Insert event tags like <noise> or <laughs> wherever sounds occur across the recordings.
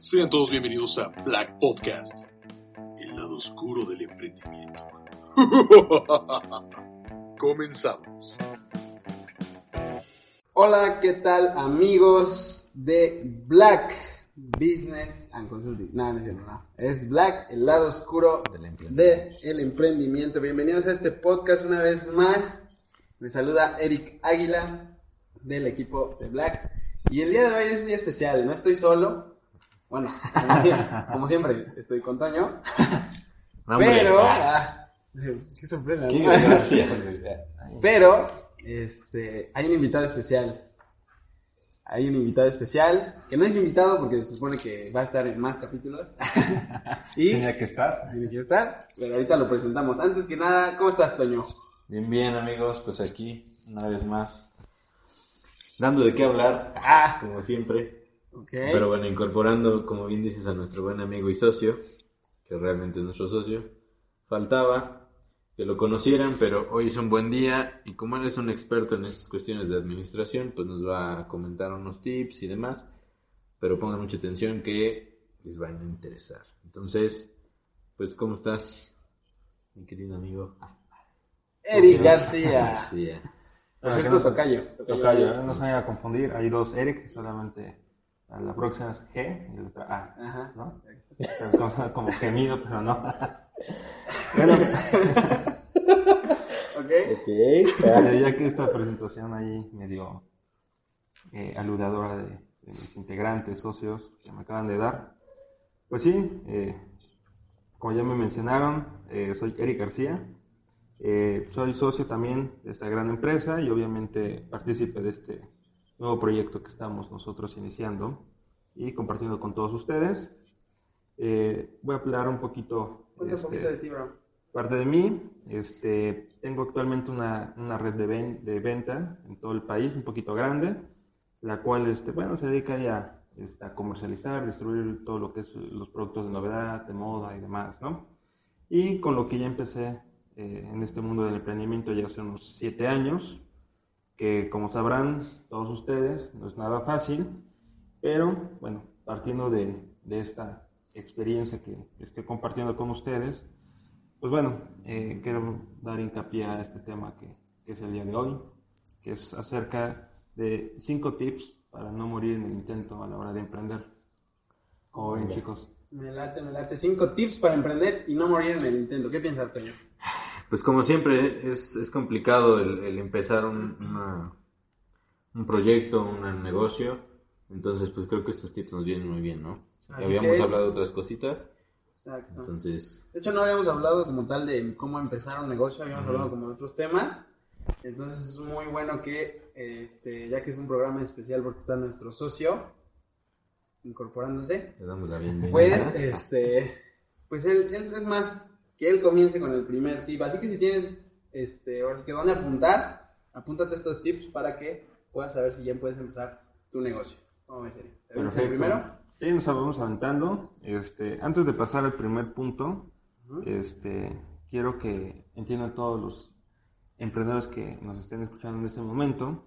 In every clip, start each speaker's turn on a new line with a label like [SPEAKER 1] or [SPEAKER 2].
[SPEAKER 1] Sean todos bienvenidos a Black Podcast, el lado oscuro del emprendimiento. <laughs> Comenzamos.
[SPEAKER 2] Hola, ¿qué tal amigos de Black Business and Consulting? No, no es no. Es Black, el lado oscuro del emprendimiento. Bienvenidos a este podcast una vez más. Me saluda Eric Águila del equipo de Black. Y el día de hoy es un día especial. No estoy solo. Bueno, como siempre, <laughs> como siempre estoy con Toño. <laughs> Pero, ah, <laughs> qué sorpresa.
[SPEAKER 3] Qué
[SPEAKER 2] ¿no?
[SPEAKER 3] gracia.
[SPEAKER 2] Pero, este, hay un invitado especial. Hay un invitado especial, que no es invitado porque se supone que va a estar en más capítulos. y
[SPEAKER 3] Tenía que estar.
[SPEAKER 2] tiene que estar, pero ahorita lo presentamos. Antes que nada, ¿cómo estás, Toño?
[SPEAKER 3] Bien, bien, amigos, pues aquí, una vez más, dando de qué hablar,
[SPEAKER 2] Ah,
[SPEAKER 3] como siempre.
[SPEAKER 2] Ok.
[SPEAKER 3] Pero bueno, incorporando, como bien dices, a nuestro buen amigo y socio, que realmente es nuestro socio. Faltaba que lo conocieran, pero hoy es un buen día y como él es un experto en estas cuestiones de administración, pues nos va a comentar unos tips y demás. Pero pongan mucha atención que les van a interesar. Entonces, pues, ¿cómo estás, mi querido amigo?
[SPEAKER 2] Eric García. <laughs>
[SPEAKER 3] García.
[SPEAKER 2] Por
[SPEAKER 4] Ah,
[SPEAKER 2] cierto, tocayo.
[SPEAKER 4] Tocayo, no se vayan a confundir. Hay dos Eric, solamente la próxima es G y la otra A.
[SPEAKER 2] Ajá.
[SPEAKER 4] ¿no? Como, como gemido, pero no. <laughs> bueno,
[SPEAKER 2] Ok.
[SPEAKER 4] eh, ya que esta presentación ahí medio eh, aludadora de, de mis integrantes, socios que me acaban de dar, pues sí, eh, como ya me mencionaron, eh, soy Eric García. Eh, soy socio también de esta gran empresa y obviamente partícipe de este nuevo proyecto que estamos nosotros iniciando y compartiendo con todos ustedes. Eh, voy a hablar un poquito,
[SPEAKER 2] Cuéntanos un
[SPEAKER 4] este,
[SPEAKER 2] poquito de ti, bro.
[SPEAKER 4] parte de mí. Este, tengo actualmente una, una red de, ven- de venta en todo el país, un poquito grande, la cual este, bueno, se dedica ya este, a comercializar, distribuir todo lo que es los productos de novedad, de moda y demás, ¿no? Y con lo que ya empecé eh, en este mundo del emprendimiento ya hace unos siete años, que como sabrán todos ustedes, no es nada fácil, pero bueno, partiendo de, de esta experiencia que estoy compartiendo con ustedes, pues bueno, eh, quiero dar hincapié a este tema que, que es el día de hoy, que es acerca de cinco tips para no morir en el intento a la hora de emprender. Como ven, chicos.
[SPEAKER 2] Me late, me late. Cinco tips para emprender y no morir en el intento. ¿Qué piensas, Toño?
[SPEAKER 3] Pues como siempre, es, es complicado el, el empezar un, una- un proyecto, un negocio. Entonces, pues creo que estos tips nos vienen muy bien, ¿no?
[SPEAKER 2] Así
[SPEAKER 3] habíamos
[SPEAKER 2] que-
[SPEAKER 3] hablado de otras cositas.
[SPEAKER 2] Exacto.
[SPEAKER 3] Entonces,
[SPEAKER 2] De hecho, no habíamos hablado como tal de cómo empezar un negocio, habíamos hablado como de otros temas. Entonces, es muy bueno que, este, ya que es un programa especial porque está nuestro socio incorporándose,
[SPEAKER 3] le damos la bienvenida.
[SPEAKER 2] pues, este, pues él, él es más que él comience con el primer tip. Así que si tienes, este, ahora sí que dónde apuntar, apúntate estos tips para que puedas saber si ya puedes empezar tu negocio. ¿Cómo ves, Eric? ¿Te el primero?
[SPEAKER 4] Sí, nos vamos aventando. Este, antes de pasar al primer punto, este, quiero que entiendan todos los emprendedores que nos estén escuchando en este momento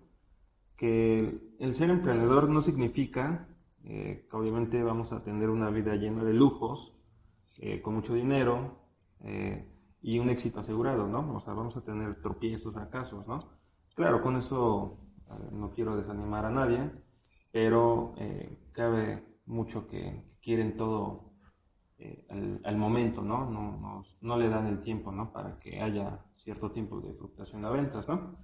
[SPEAKER 4] que el ser emprendedor no significa eh, que obviamente vamos a tener una vida llena de lujos, eh, con mucho dinero eh, y un éxito asegurado, ¿no? O sea, vamos a tener tropiezos, fracasos, ¿no? Claro, con eso no quiero desanimar a nadie, pero eh, cabe mucho que quieren todo eh, al, al momento, ¿no? No, no, no le dan el tiempo, ¿no? Para que haya cierto tiempo de fluctuación de ventas, ¿no?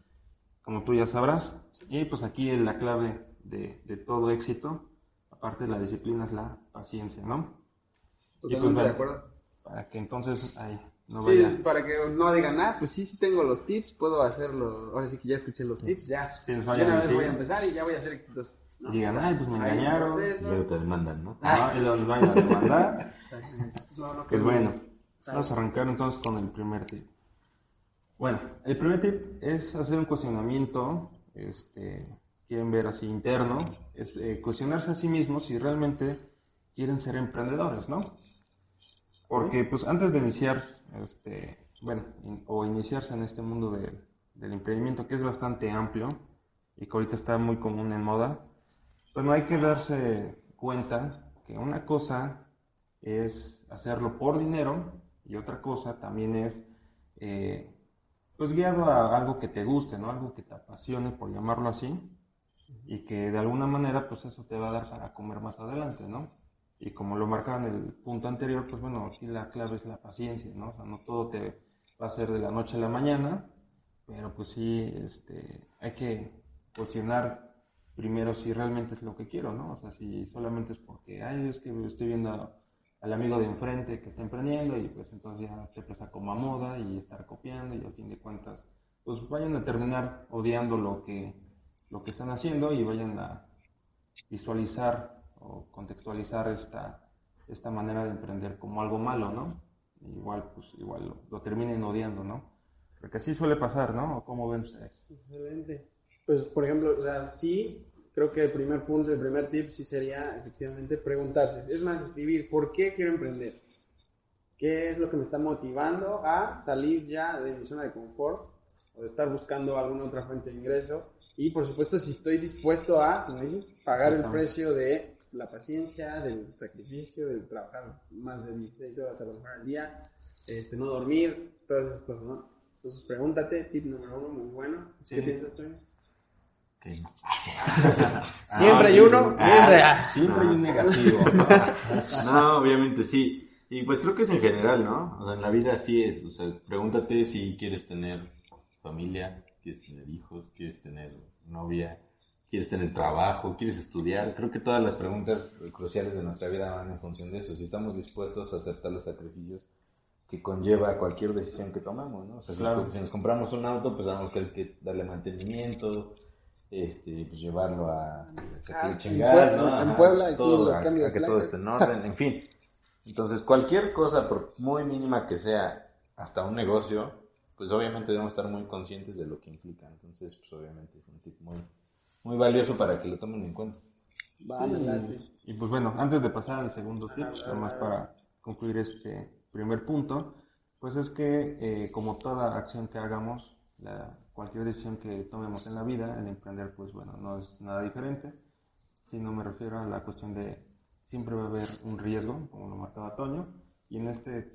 [SPEAKER 4] Como tú ya sabrás. Y pues aquí la clave de, de todo éxito, aparte de la disciplina, es la paciencia, ¿no? Y pues,
[SPEAKER 2] Totalmente de
[SPEAKER 4] bueno,
[SPEAKER 2] acuerdo.
[SPEAKER 4] Para que entonces ay, no
[SPEAKER 2] Sí,
[SPEAKER 4] vaya.
[SPEAKER 2] para que no digan, ah, pues sí, sí tengo los tips, puedo hacerlo. Ahora sí que ya escuché los tips, ya.
[SPEAKER 4] Sí, vayan
[SPEAKER 2] una
[SPEAKER 4] a
[SPEAKER 2] vez voy a empezar y ya voy a ser exitoso. ¿no?
[SPEAKER 4] Digan, ay, pues me engañaron.
[SPEAKER 3] Y luego te demandan, ¿no?
[SPEAKER 4] Ah, y los vayan a demandar. <laughs>
[SPEAKER 2] No, no
[SPEAKER 4] Pues bueno, vamos a arrancar entonces con el primer tip. Bueno, el primer tip es hacer un cuestionamiento, este, quieren ver así interno, es eh, cuestionarse a sí mismos si realmente quieren ser emprendedores, ¿no? Porque pues antes de iniciar, este, bueno, in- o iniciarse en este mundo de- del emprendimiento que es bastante amplio y que ahorita está muy común en moda, pues no hay que darse cuenta que una cosa es hacerlo por dinero y otra cosa también es eh, pues guiado a algo que te guste, ¿no? Algo que te apasione, por llamarlo así, y que de alguna manera pues eso te va a dar para comer más adelante, ¿no? Y como lo marcaba en el punto anterior, pues bueno, aquí la clave es la paciencia, ¿no? O sea, no todo te va a ser de la noche a la mañana, pero pues sí, este, hay que cuestionar primero si realmente es lo que quiero, ¿no? O sea, si solamente es porque, ay, es que estoy viendo al amigo de enfrente que está emprendiendo y pues entonces ya te pesa como a moda y estar copiando y a fin de cuentas, pues vayan a terminar odiando lo que, lo que están haciendo y vayan a visualizar o contextualizar esta, esta manera de emprender como algo malo, ¿no? Igual, pues igual lo, lo terminen odiando, ¿no? Porque así suele pasar, ¿no? ¿O ¿Cómo ven ustedes?
[SPEAKER 2] Excelente. Pues, por ejemplo, o sea, sí, creo que el primer punto, el primer tip sí sería efectivamente preguntarse. Es más, escribir, ¿por qué quiero emprender? ¿Qué es lo que me está motivando a salir ya de mi zona de confort o de estar buscando alguna otra fuente de ingreso? Y, por supuesto, si estoy dispuesto a, como dices, pagar el precio de la paciencia, del sacrificio, de trabajar más de 16 horas a lo mejor al día, este, no dormir, todas esas cosas, ¿no? Entonces, pregúntate, tip número uno, muy bueno. ¿Qué
[SPEAKER 4] Sí.
[SPEAKER 2] piensas tú?
[SPEAKER 3] Que <laughs> no. <laughs>
[SPEAKER 2] Siempre hay
[SPEAKER 3] sí,
[SPEAKER 2] uno,
[SPEAKER 3] sí.
[SPEAKER 2] siempre
[SPEAKER 3] Ah, <laughs>
[SPEAKER 4] Siempre hay un negativo, ¿no?
[SPEAKER 3] No, obviamente sí. Y pues creo que es en general, ¿no? O sea, en la vida así es. O sea, pregúntate si quieres tener familia, quieres tener hijos, quieres tener novia, quieres tener trabajo, quieres estudiar. Creo que todas las preguntas cruciales de nuestra vida van en función de eso. Si estamos dispuestos a aceptar los sacrificios que conlleva cualquier decisión que tomamos, ¿no? O sea, si-
[SPEAKER 4] Claro.
[SPEAKER 3] si, nos compramos un auto, pues tenemos que, que darle mantenimiento, este, pues llevarlo a, a que
[SPEAKER 2] Ah,
[SPEAKER 3] chingadas,
[SPEAKER 2] Puebla-
[SPEAKER 3] ¿no?
[SPEAKER 2] en Puebla, aquí
[SPEAKER 3] todo, a-
[SPEAKER 2] cambio de
[SPEAKER 3] a que todo esté en orden, en fin. Entonces, cualquier cosa, por muy mínima que sea, hasta un negocio, pues obviamente debemos estar muy conscientes de lo que implica. Entonces, pues obviamente es un tip muy, muy valioso para que lo tomen en cuenta.
[SPEAKER 2] Va, me late.
[SPEAKER 4] Y pues bueno, antes de pasar al segundo tip, nada más para concluir este primer punto, pues es que eh, como toda acción que hagamos, la, cualquier decisión que tomemos en la vida, el emprender pues bueno, no es nada diferente, sino me refiero a la cuestión de siempre va a haber un riesgo, como lo marcaba Toño, y en este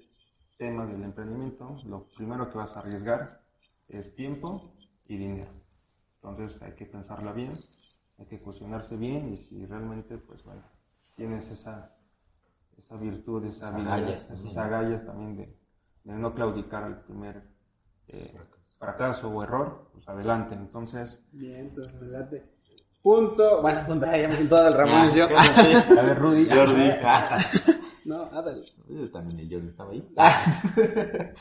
[SPEAKER 4] tema del emprendimiento, lo primero que vas a arriesgar es tiempo y dinero. Entonces hay que pensarla bien, hay que cuestionarse bien y si realmente, pues bueno, tienes esa, esa virtud, esa
[SPEAKER 3] Esas
[SPEAKER 4] habilidad,
[SPEAKER 3] agallas
[SPEAKER 4] esas
[SPEAKER 3] también.
[SPEAKER 4] agallas también de, de no claudicar al primer eh, fracaso o error, pues adelante. Entonces,
[SPEAKER 2] Bien, entonces me late. Punto. Bueno, <laughs> punto. Ya me siento el Ramón y yo.
[SPEAKER 4] a ver, Rudy. <laughs>
[SPEAKER 3] Jordi. Ah, <laughs>
[SPEAKER 2] No, ándale.
[SPEAKER 3] También el Jordi estaba ahí.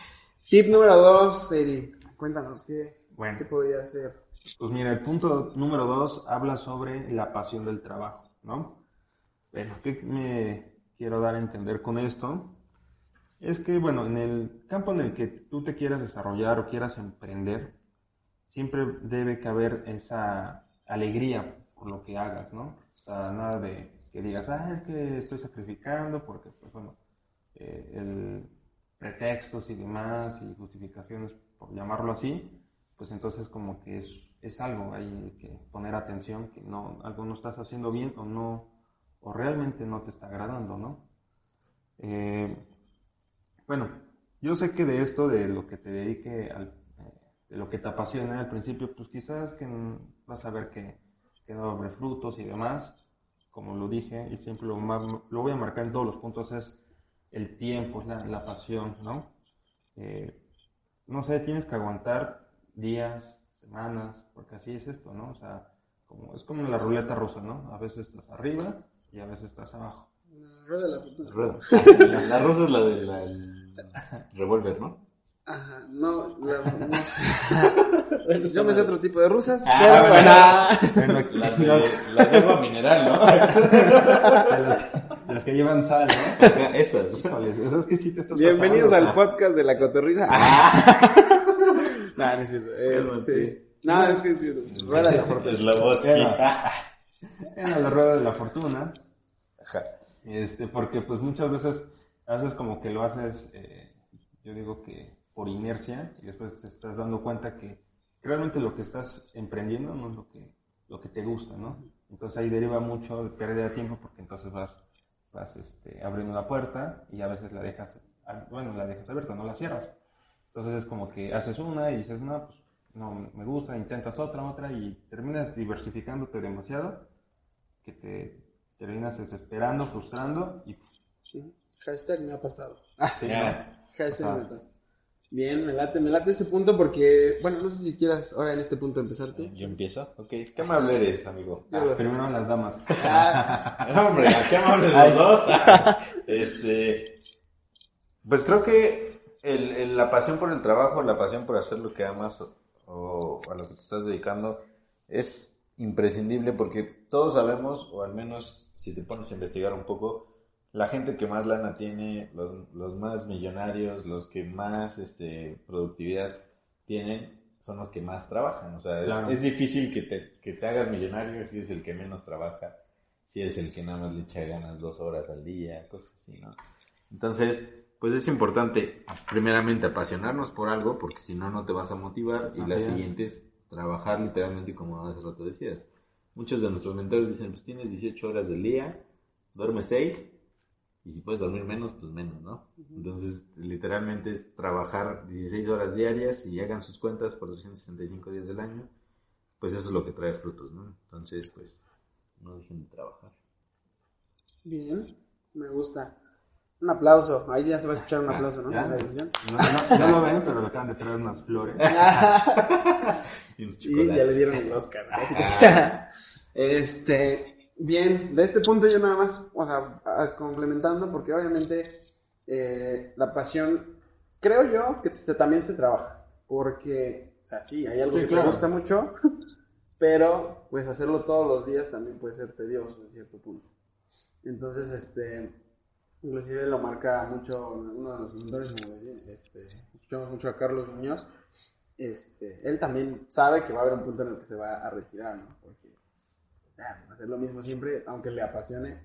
[SPEAKER 2] Tip número dos, Eri. Cuéntanos, ¿qué,
[SPEAKER 4] Bueno.
[SPEAKER 2] ¿qué podría ser?
[SPEAKER 4] Pues mira, el punto número dos habla sobre la pasión del trabajo, ¿no? Bueno, ¿qué me quiero dar a entender con esto? Es que, bueno, en el campo en el que tú te quieras desarrollar o quieras emprender, siempre debe caber esa alegría por lo que hagas, ¿no? O sea, nada de que digas, ah, es que estoy sacrificando porque, pues bueno, eh, el pretextos y demás y justificaciones, por llamarlo así, pues entonces como que es, es algo ahí que poner atención, que no, algo no estás haciendo bien o no, o realmente no te está agradando, ¿no? Eh, bueno, yo sé que de esto, de lo que te dedique, al, eh, de lo que te apasiona al principio, pues quizás que vas a ver que, que no va a haber frutos y demás, como lo dije, y siempre lo, voy a marcar en todos los puntos, es el tiempo, la, la pasión, ¿no? Eh, no sé, tienes que aguantar días, semanas, porque así es esto, ¿no? O sea, como, es como la ruleta rusa, ¿no? A veces estás arriba y a veces estás abajo.
[SPEAKER 2] Rueda de la fortuna.
[SPEAKER 3] Rueda. La, la rosa es la del revólver, ¿no?
[SPEAKER 2] Ajá, no, la- no sé. <laughs> Yo me sé otro tipo de rusas,
[SPEAKER 3] Ah,
[SPEAKER 2] pero
[SPEAKER 3] bueno.
[SPEAKER 2] bueno.
[SPEAKER 3] Las de, las de agua mineral, ¿no? <laughs>
[SPEAKER 4] los que llevan sal, ¿no?
[SPEAKER 3] Esas.
[SPEAKER 4] Híjoles, eso es que sí te estás
[SPEAKER 2] Bienvenidos
[SPEAKER 4] pasando.
[SPEAKER 2] al podcast de la cotorriza.
[SPEAKER 3] Ah.
[SPEAKER 2] No, no es cierto. Este... No, es que es cierto. Rueda la fortuna.
[SPEAKER 3] Slobotsky.
[SPEAKER 4] Era. Era la rueda de la fortuna.
[SPEAKER 3] Ajá.
[SPEAKER 4] Este, porque pues muchas veces, a veces como que lo haces, eh, yo digo que por inercia, y después te estás dando cuenta que realmente lo que estás emprendiendo no es lo que, lo que te gusta, ¿no? Entonces ahí deriva mucho de pérdida de tiempo porque entonces vas, vas este, abriendo la puerta y a veces la dejas, ah, bueno, la dejas abierta, no la cierras. Entonces es como que haces una y dices, no, pues no me gusta, intentas otra, otra y terminas diversificándote demasiado que te terminas desesperando, frustrando y pues,
[SPEAKER 2] Sí. Hashtag me ha pasado.
[SPEAKER 4] sí,
[SPEAKER 3] Ya.
[SPEAKER 2] Hashtag
[SPEAKER 4] Ah.
[SPEAKER 2] me ha pasado. Bien, me late, me late ese punto porque, bueno, no sé si quieras ahora en este punto empezar tú.
[SPEAKER 3] ¿Yo empiezo? Ok. ¿Qué amable eres, amigo?
[SPEAKER 2] Sé.
[SPEAKER 4] primero las damas.
[SPEAKER 2] Ah, <laughs>
[SPEAKER 3] Hombre, qué amables los dos. este, pues creo que el, el- la pasión por el trabajo, la pasión por hacer lo que amas o, o a lo que te estás dedicando es imprescindible porque todos sabemos, o al menos si te pones a investigar un poco, la gente que más lana tiene, los, los más millonarios, los que más este, productividad tienen, son los que más trabajan. O sea, es,
[SPEAKER 4] Claro.
[SPEAKER 3] es difícil que te, que te hagas millonario si es el que menos trabaja, si es el que nada más le echa ganas dos horas al día, cosas así, ¿no? Entonces, pues es importante, primeramente, apasionarnos por algo, porque si no, no te vas a motivar. Y la siguiente es trabajar literalmente como hace rato decías. Muchos de nuestros mentores dicen, pues tienes 18 horas del día, duermes 6, y si puedes dormir menos, pues menos, ¿no? Entonces, literalmente es trabajar 16 horas diarias y hagan sus cuentas por 365 días del año, pues eso es lo que trae frutos, ¿no? Entonces, pues, no dejen de trabajar.
[SPEAKER 2] bien, me gusta. Un aplauso. Ahí ya se va a escuchar un aplauso, ¿no?
[SPEAKER 4] ¿Ya? No, no- no lo ven, pero le acaban de traer unas flores. <laughs>
[SPEAKER 3] Y
[SPEAKER 2] Y ya le dieron el Oscar. Así que, este, bien, de este punto yo nada más, o sea, a- complementando, porque obviamente eh, la pasión, creo yo que se- también se trabaja, porque, o sea, sí, hay algo
[SPEAKER 4] Sí,
[SPEAKER 2] que
[SPEAKER 4] claro.
[SPEAKER 2] te gusta mucho, <laughs> pero pues hacerlo todos los días también puede ser tedioso en cierto punto. Entonces, este, inclusive lo marca mucho uno de los decía, este, escuchamos mucho a Carlos Muñoz, este, él también sabe que va a haber un punto en el que se va a retirar, ¿no? Porque ya, hacer lo mismo siempre, aunque le apasione,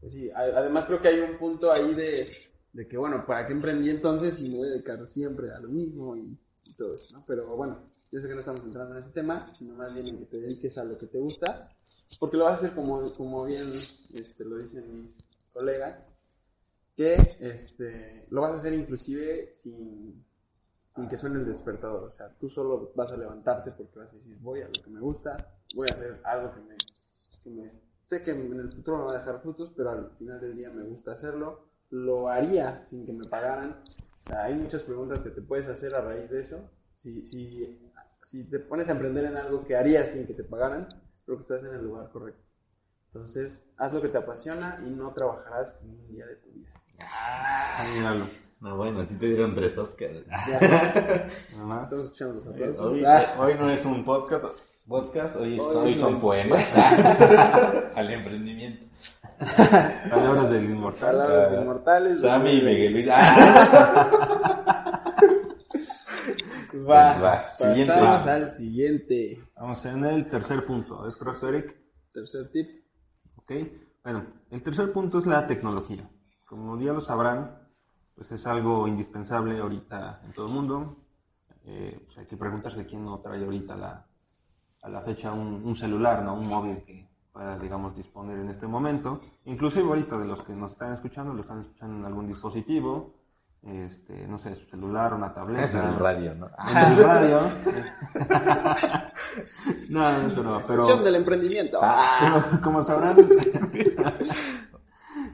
[SPEAKER 2] pues sí, además creo que hay un punto ahí de, de que, bueno, ¿para qué emprendí entonces si me voy a dedicar siempre a lo mismo y, y todo eso, ¿no? Pero bueno, yo sé que no estamos entrando en ese tema, sino más bien en que te dediques a lo que te gusta, porque lo vas a hacer como, como bien este, lo dicen mis colegas, que este, lo vas a hacer inclusive sin, sin que suene el despertador. O sea, tú solo vas a levantarte porque vas a decir, voy a lo que me gusta, voy a hacer algo que me, sé que en el futuro me va a dejar frutos, pero al final del día me gusta hacerlo. Lo haría sin que me pagaran. Hay muchas preguntas que te puedes hacer a raíz de eso. Si, si, si te pones a emprender en algo que harías sin que te pagaran, creo que estás en el lugar correcto. Entonces, haz lo que te apasiona y no trabajarás ni un día de tu vida.
[SPEAKER 4] Ah, míralo.
[SPEAKER 3] No, bueno, a ti te dieron tres Oscars. <laughs>
[SPEAKER 2] Estamos escuchando los aplausos.
[SPEAKER 3] Hoy,
[SPEAKER 2] Ah,
[SPEAKER 3] hoy no es un podcast, podcast hoy, son poemas <laughs> al <laughs> emprendimiento.
[SPEAKER 4] Palabras del inmortal.
[SPEAKER 2] palabras de inmortales.
[SPEAKER 3] Sammy y Miguel Luis. Ah,
[SPEAKER 2] Va,
[SPEAKER 3] Va, siguiente.
[SPEAKER 2] pasamos al siguiente.
[SPEAKER 4] Vamos en el tercer punto. ¿Es correcto, Eric?
[SPEAKER 2] Tercer tip.
[SPEAKER 4] Ok. Bueno, el tercer punto es la tecnología. Como ya lo sabrán, pues es algo indispensable ahorita en todo el mundo. Eh, pues hay que preguntarse quién no trae ahorita la, a la fecha un, un celular, ¿no? Un móvil que pueda, digamos, disponer en este momento. Inclusive ahorita de los que nos están escuchando, lo están escuchando en algún dispositivo, este, no sé, su celular, una tableta. <laughs>
[SPEAKER 3] el radio, ¿no?
[SPEAKER 4] en el radio. <laughs> no, no, eso no, pero...
[SPEAKER 2] Sección del emprendimiento.
[SPEAKER 4] Como, <laughs> como sabrán,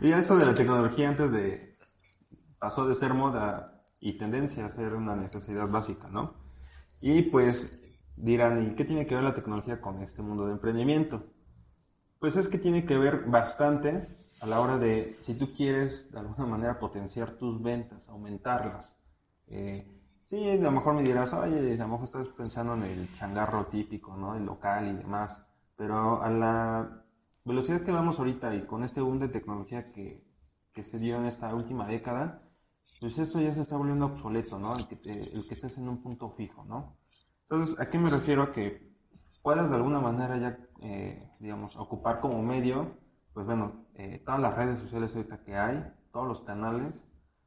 [SPEAKER 4] ya esto de la tecnología antes de pasó de ser moda y tendencia a ser una necesidad básica, ¿no? Y pues dirán, ¿y qué tiene que ver la tecnología con este mundo de emprendimiento? Pues es que tiene que ver bastante a la hora de, si tú quieres de alguna manera potenciar tus ventas, aumentarlas, eh, Sí, a lo mejor me dirás, oye, a lo mejor estás pensando en el changarro típico, ¿no? El local y demás. Pero a la velocidad que vamos ahorita y con este boom de tecnología que, que se dio en esta última década, pues esto ya se está volviendo obsoleto, ¿no? El que, te- el que estés en un punto fijo, ¿no? Entonces, ¿a qué me refiero? A que puedas de alguna manera ya, eh, digamos, ocupar como medio, pues bueno, eh, todas las redes sociales ahorita que hay, todos los canales,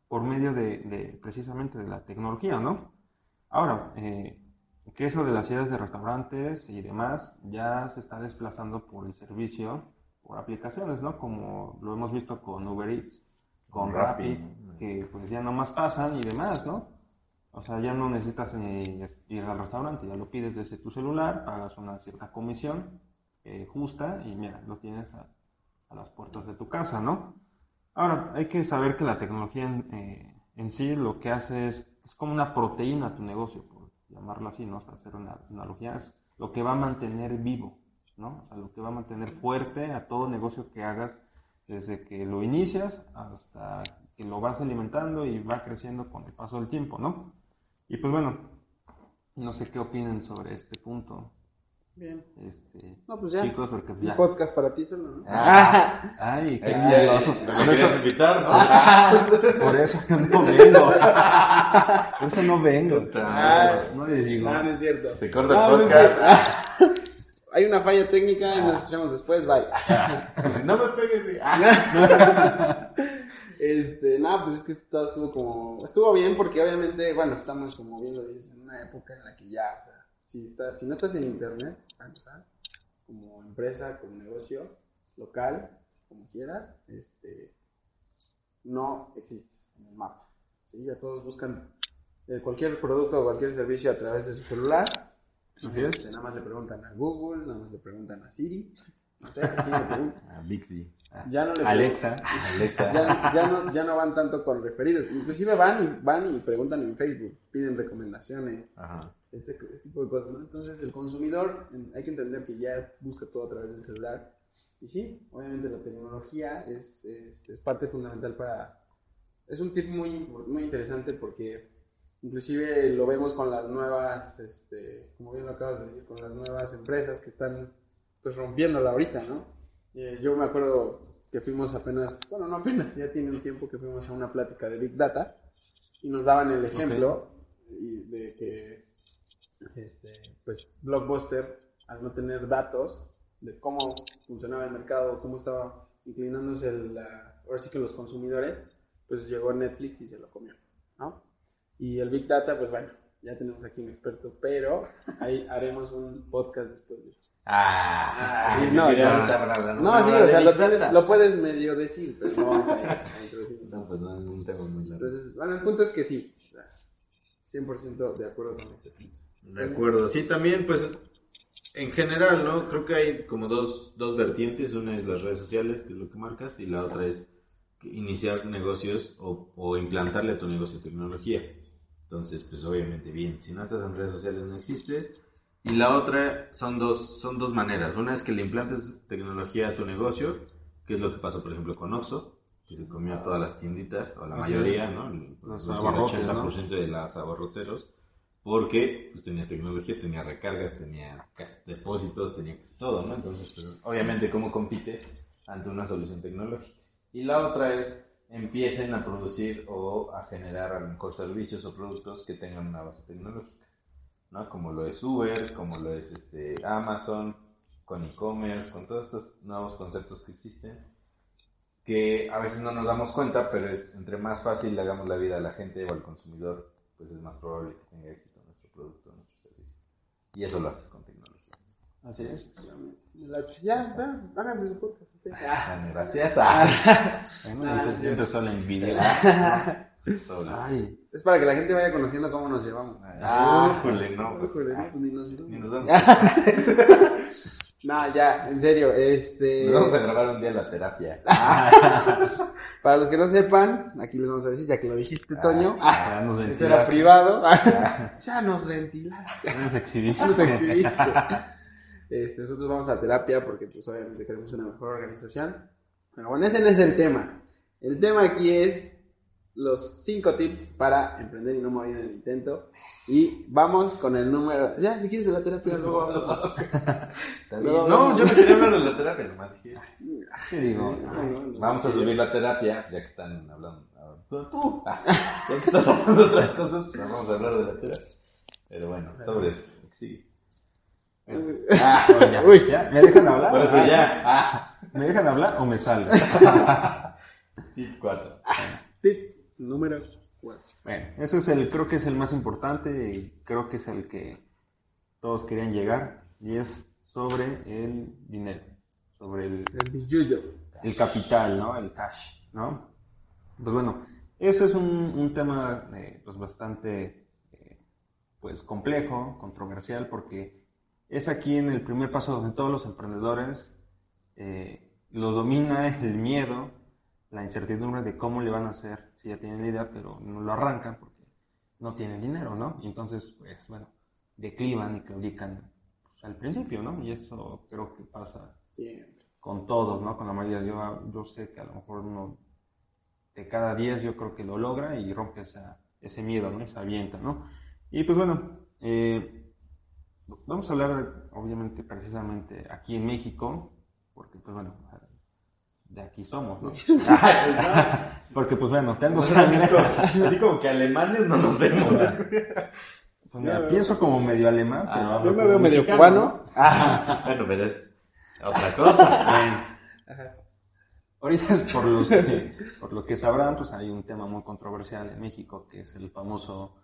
[SPEAKER 4] por medio de, de precisamente de la tecnología, ¿no? Ahora, eh, que eso de las ideas de restaurantes y demás ya se está desplazando por el servicio, por aplicaciones, ¿no? Como lo hemos visto con Uber Eats, con
[SPEAKER 3] Rappi.
[SPEAKER 4] Que pues ya nomás pasan y demás, ¿no? O sea, ya no necesitas eh, ir al restaurante, ya lo pides desde tu celular, pagas una cierta comisión eh, justa y mira, lo tienes a, a las puertas de tu casa, ¿no? Ahora, hay que saber que la tecnología en, eh, en sí lo que hace es, es como una proteína a tu negocio, llamarlo así, ¿no? O sea, hacer una analogía, es lo que va a mantener vivo, ¿no? O sea, lo que va a mantener fuerte a todo negocio que hagas desde que lo inicias hasta que lo vas alimentando y va creciendo con el paso del tiempo, ¿no? Y pues bueno, no sé qué opinen sobre este punto,
[SPEAKER 2] Bien.
[SPEAKER 4] este,
[SPEAKER 2] No, pues ya.
[SPEAKER 4] chicos, porque
[SPEAKER 2] Un
[SPEAKER 4] ya...
[SPEAKER 2] podcast para ti solo, ¿no?
[SPEAKER 3] Ah. <laughs>
[SPEAKER 4] Ay, qué miedoso.
[SPEAKER 3] ¿Me
[SPEAKER 4] Por eso,
[SPEAKER 3] invitar, no? <laughs>
[SPEAKER 4] por eso yo no vengo. <laughs> Por eso no vengo.
[SPEAKER 2] Ah.
[SPEAKER 4] No les digo.
[SPEAKER 2] No, no es cierto.
[SPEAKER 3] Se corta
[SPEAKER 2] No,
[SPEAKER 3] el podcast.
[SPEAKER 2] Hay una falla técnica y nos escuchamos después, bye.
[SPEAKER 3] Si no me. Ah.
[SPEAKER 2] Este, nada, pues es que todo estuvo como, estuvo bien porque obviamente, bueno, estamos como bien lo dices, en una época en la que ya, o sea, si, está- si no estás en internet, como empresa, como negocio, local, como quieras, este, no existes en el mapa, ¿sí? Ya todos buscan eh, cualquier producto o cualquier servicio a través de su celular,
[SPEAKER 4] Así es.
[SPEAKER 2] Este, nada más le preguntan a Google, nada más le preguntan a Siri, no sé, <laughs> ¿a quién le preguntan?
[SPEAKER 3] Bixby.
[SPEAKER 2] Ya no le
[SPEAKER 4] Alexa. <laughs>
[SPEAKER 3] Alexa.
[SPEAKER 2] ya, ya no, ya no van tanto con referidos. Inclusive van y, van y preguntan en Facebook, piden recomendaciones, este,
[SPEAKER 3] Ajá.
[SPEAKER 2] este tipo de cosas. ¿no? Entonces el consumidor hay que entender que ya busca todo a través del celular. Y sí, obviamente la tecnología es, es, es parte fundamental para... Es un tip muy, muy interesante porque inclusive lo vemos con las nuevas, este, como bien lo acabas de decir, con las nuevas empresas que están pues rompiéndola ahorita, ¿no? Eh, yo me acuerdo que fuimos apenas, bueno, no apenas, ya tiene un tiempo que fuimos a una plática de Big Data y nos daban el ejemplo de que, este, pues, Blockbuster, al no tener datos de cómo funcionaba el mercado, cómo estaba inclinándose el, la- ahora sí que los consumidores, pues llegó Netflix y se lo comió, ¿no? Y el Big Data, pues bueno, ya tenemos aquí un experto, pero ahí haremos un podcast después de eso.
[SPEAKER 3] Ah,
[SPEAKER 2] sí, no, ya. No, sí, o sea, lo, tienes- lo puedes medio decir, pero no vamos a, a <laughs> introducir.
[SPEAKER 3] No, pues no, es un tema muy largo.
[SPEAKER 2] Entonces, bueno, el punto es que sí, o sea, 100% de acuerdo con este punto.
[SPEAKER 3] De acuerdo, sí, también, pues, en general, ¿no? Creo que hay como dos, dos vertientes. Una es las redes sociales, que es lo que marcas, y la otra es iniciar negocios o, o implantarle a tu negocio tecnología. Entonces, pues, obviamente, bien, si no estás en redes sociales no existes. Y la otra son dos, son dos maneras. Una es que le implantes tecnología a tu negocio, que es lo que pasó, por ejemplo, con Oxxo, que se comió todas las tienditas, o la mayoría. ¿no? El,
[SPEAKER 4] Los
[SPEAKER 3] el
[SPEAKER 4] abarrotes,
[SPEAKER 3] 80% de las abarroteros porque pues tenía tecnología, tenía recargas, tenía depósitos, tenía todo, ¿no? Entonces, pues, obviamente, ¿cómo compites ante una solución tecnológica? Y la otra es, empiecen a producir o a generar a lo mejor servicios o productos que tengan una base tecnológica, ¿no? Como lo es Uber, como lo es este, Amazon, con e-commerce, con todos estos nuevos conceptos que existen, que a veces no nos damos cuenta, pero es entre más fácil le hagamos la vida a la gente o al consumidor, pues es más probable que tenga éxito nuestro producto, nuestro servicio. Y eso lo haces con tecnología.
[SPEAKER 4] Así es.
[SPEAKER 2] La- Ya, ya, háganse su podcast. ¿sí?
[SPEAKER 3] Bueno, gracias a
[SPEAKER 2] Ah,
[SPEAKER 4] empe-
[SPEAKER 2] sí.
[SPEAKER 4] Ay,
[SPEAKER 2] Es para que la gente vaya conociendo cómo nos llevamos.
[SPEAKER 3] Ah, no, pues,
[SPEAKER 2] no,
[SPEAKER 3] ah,
[SPEAKER 2] pues ni nos llevamos.
[SPEAKER 3] ni nos vamos, <laughs>
[SPEAKER 2] No, ya, en serio, este...
[SPEAKER 3] nos vamos a grabar un día la terapia. <laughs>
[SPEAKER 2] Para los que no sepan, aquí les vamos a decir, ya que lo dijiste, Toño,
[SPEAKER 4] ya nos
[SPEAKER 2] eso era privado. ya <laughs> nos ventilaron.
[SPEAKER 4] Ya nos exhibiste.
[SPEAKER 2] Nos exhibiste. Este, nosotros vamos a terapia porque pues obviamente queremos una mejor organización. Pero bueno, ese no es el tema. El tema aquí es los cinco tips para emprender y no morir en el intento. Y vamos con el número. Ya, si quieres de la terapia, luego hablo. <laughs> Luego
[SPEAKER 3] No,
[SPEAKER 2] hablamos.
[SPEAKER 3] yo no quería hablar de la terapia, nomás dije,
[SPEAKER 4] ¿Qué digo?
[SPEAKER 2] No, no, no
[SPEAKER 3] Vamos a subir la terapia, ya que están hablando. Tú, ah, <laughs> ya que estás hablando de otras cosas, pues vamos a hablar de la terapia. Pero bueno, sobre eso. Sí.
[SPEAKER 4] Ah, ya,
[SPEAKER 2] Uy.
[SPEAKER 4] ya, ¿Me dejan hablar?
[SPEAKER 3] Por eso ya. Ah,
[SPEAKER 4] ¿Me dejan hablar o me salgo? <laughs>
[SPEAKER 3] tip 4.
[SPEAKER 2] Tip número 4.
[SPEAKER 4] Bueno, ese es el, creo que es el más importante y creo que es el que todos querían llegar y es sobre el dinero, sobre el,
[SPEAKER 2] El
[SPEAKER 4] el capital, ¿no? El cash, ¿no? Pues bueno, eso es un, un tema eh, pues bastante eh, pues complejo, controversial, porque es aquí en el primer paso donde todos los emprendedores eh, lo domina el miedo, la incertidumbre de cómo le van a hacer si ya tienen la idea, pero no lo arrancan porque no tienen dinero, ¿no? Y entonces, pues bueno, declivan y claudican pues, al principio, ¿no? Y eso creo que pasa
[SPEAKER 2] Siempre.
[SPEAKER 4] con todos, ¿no? Con la mayoría. Yo, yo sé que a lo mejor uno de cada 10 yo creo que lo logra y rompe esa, ese miedo, ¿no? Y se avienta, ¿no? Y pues bueno, eh, vamos a hablar obviamente precisamente aquí en México, porque pues bueno, de aquí somos, ¿no? <laughs> <laughs> porque pues bueno, tengo sangre.
[SPEAKER 3] Así como que alemanes no nos vemos.
[SPEAKER 4] Pues mira, pienso como medio alemán, pero
[SPEAKER 3] Ah,
[SPEAKER 4] hablo
[SPEAKER 2] Yo me veo medio
[SPEAKER 4] mexicano,
[SPEAKER 2] cubano.
[SPEAKER 4] ¿no? <laughs>
[SPEAKER 2] Ah,
[SPEAKER 3] Bueno, pero es otra cosa.
[SPEAKER 4] Bueno, ahorita por, los que- por lo que sabrán, pues hay un tema muy controversial en México, que es el famoso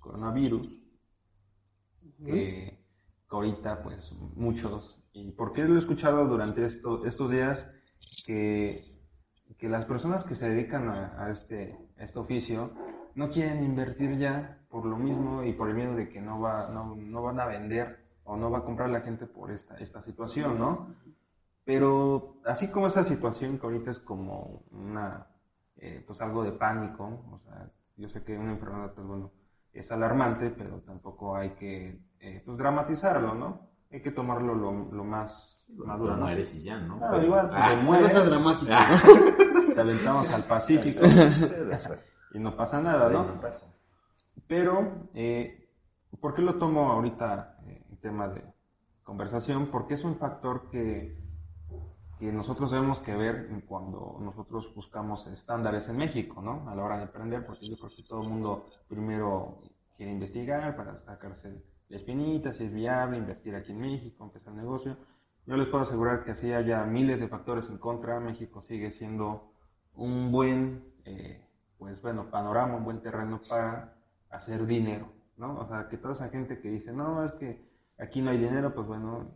[SPEAKER 4] coronavirus, que, que ahorita pues muchos, y porque lo he escuchado durante esto, estos días, que, que las personas que se dedican a, este, este oficio no quieren invertir ya por lo mismo y por el miedo de que no, va, no, no van a vender o no va a comprar la gente por esta, esta situación, ¿no? Pero así como esa situación que ahorita es como una, eh, pues algo de pánico, o sea, yo sé que una enfermedad, pues bueno, es alarmante, pero tampoco hay que, eh, pues dramatizarlo, ¿no? Hay que tomarlo lo, lo más maduro, ¿no?
[SPEAKER 3] no eres y ya, ¿no?
[SPEAKER 4] Ah,
[SPEAKER 3] Pero-
[SPEAKER 4] igual, pues,
[SPEAKER 3] Ah,
[SPEAKER 4] te
[SPEAKER 2] no
[SPEAKER 4] mueres,
[SPEAKER 2] seas dramático.
[SPEAKER 4] te aventamos al Pacífico <laughs> y no pasa nada, ¿no?
[SPEAKER 3] no pasa.
[SPEAKER 4] Pero, eh, ¿por qué lo tomo ahorita eh, en tema de conversación? Porque es un factor que, que nosotros debemos que ver cuando nosotros buscamos estándares en México, ¿no? A la hora de emprender, porque yo creo que todo el mundo primero quiere investigar para sacarse la espinita, si es viable, invertir aquí en México, empezar el negocio. Yo les puedo asegurar que así haya miles de factores en contra, México sigue siendo un buen, eh, pues bueno, panorama, un buen terreno para hacer dinero, ¿no? O sea, que toda esa gente que dice, no, es que aquí no hay dinero, pues bueno,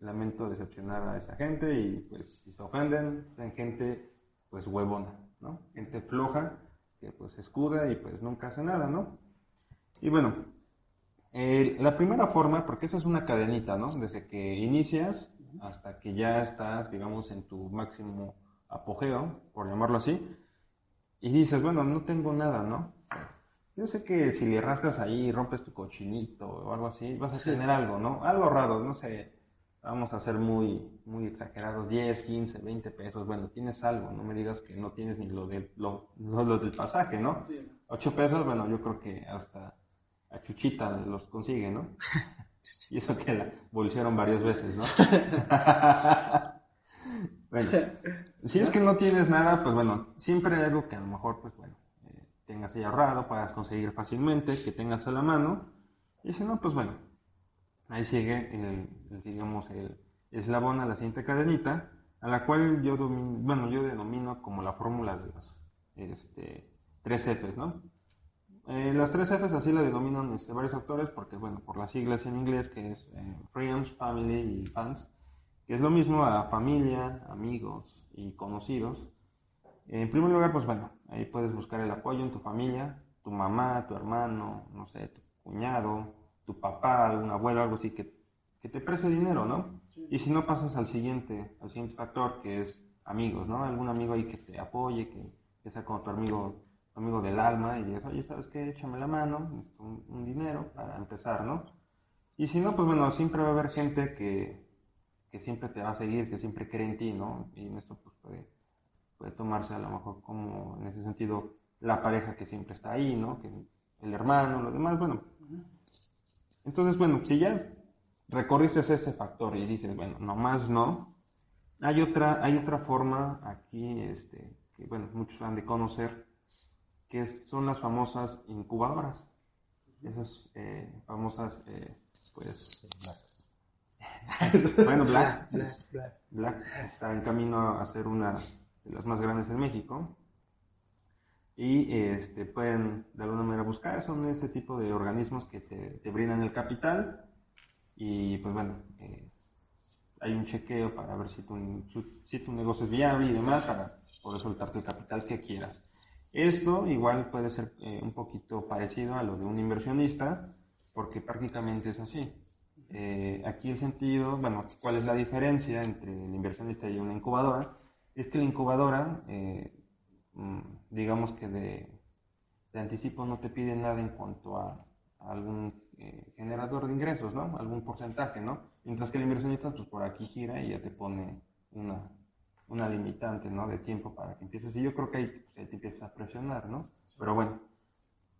[SPEAKER 4] lamento decepcionar a esa gente y pues si se ofenden, son gente pues huevona, ¿no? Gente floja que pues escuda y pues nunca hace nada, ¿no? Y bueno, eh, la primera forma, porque esa es una cadenita, ¿no? Desde que inicias hasta que ya estás, digamos, en tu máximo apogeo, por llamarlo así, y dices, bueno, no tengo nada, ¿no? Yo sé que si le rascas ahí y rompes tu cochinito o algo así, vas a tener algo, ¿no? Algo raro, no sé, vamos a ser muy, muy exagerados, 10, 15, 20 pesos, bueno, tienes algo, no me digas que no tienes ni lo, del lo, lo- lo del pasaje, ¿no? 8 pesos, bueno, yo creo que hasta a Chuchita los consigue, ¿no? <laughs> <laughs> Y eso que la bolsearon varias veces, ¿no? <laughs> bueno, si es que no tienes nada, pues bueno, siempre hay algo que a lo mejor, pues bueno, eh, tengas ahí ahorrado, puedas conseguir fácilmente, que tengas a la mano. Y si no, pues bueno, ahí sigue el, digamos, el eslabón a la siguiente cadenita, a la cual yo, domin- bueno, yo denomino como la fórmula de los este, tres Fs, ¿no? Eh, las tres Fs así la denominan este, varios autores porque, bueno, por las siglas en inglés que es eh, Friends, Family y Fans, que es lo mismo a familia, amigos y conocidos. En primer lugar, pues bueno, ahí puedes buscar el apoyo en tu familia, tu mamá, tu hermano, no sé, tu cuñado, tu papá, algún abuelo, algo así que, que te preste dinero, ¿no? Y si no pasas al siguiente, al siguiente factor que es amigos, ¿no? Algún amigo ahí que te apoye, que, que sea como tu amigo, amigo del alma y digas, oye, ¿sabes qué? Échame la mano, un, un dinero para empezar, ¿no? Y si no, pues bueno, siempre va a haber gente que, que siempre te va a seguir, que siempre cree en ti, ¿no? Y esto pues puede, puede tomarse a lo mejor como en ese sentido la pareja que siempre está ahí, ¿no? Que el hermano, lo demás, bueno, Entonces, bueno, si ya recorriste ese factor y dices, bueno, nomás no, hay otra, hay otra forma aquí, este, que bueno, muchos han de conocer, que son las famosas incubadoras. Esas eh, famosas, eh, pues... <laughs> bueno, Black,
[SPEAKER 2] Black, Black.
[SPEAKER 4] Black está en camino a ser una de las más grandes en México. Y este, pueden de alguna manera buscar, son ese tipo de organismos que te, te brindan el capital y pues bueno, eh, hay un chequeo para ver si tu, si tu negocio es viable y demás para poder soltarte el capital que quieras. Esto igual puede ser eh, un poquito parecido a lo de un inversionista porque prácticamente es así. Eh, aquí el sentido, bueno, ¿cuál es la diferencia entre el inversionista y una incubadora? Es que la incubadora, eh, mm, digamos que de, anticipo no te pide nada en cuanto a, a algún generador de ingresos, ¿no? Algún porcentaje, ¿no? Mientras que el inversionista, pues por aquí gira y ya te pone una, una limitante, ¿no? De tiempo para que empieces. Y yo creo que ahí, pues, te empiezas a presionar, ¿no? Pero bueno.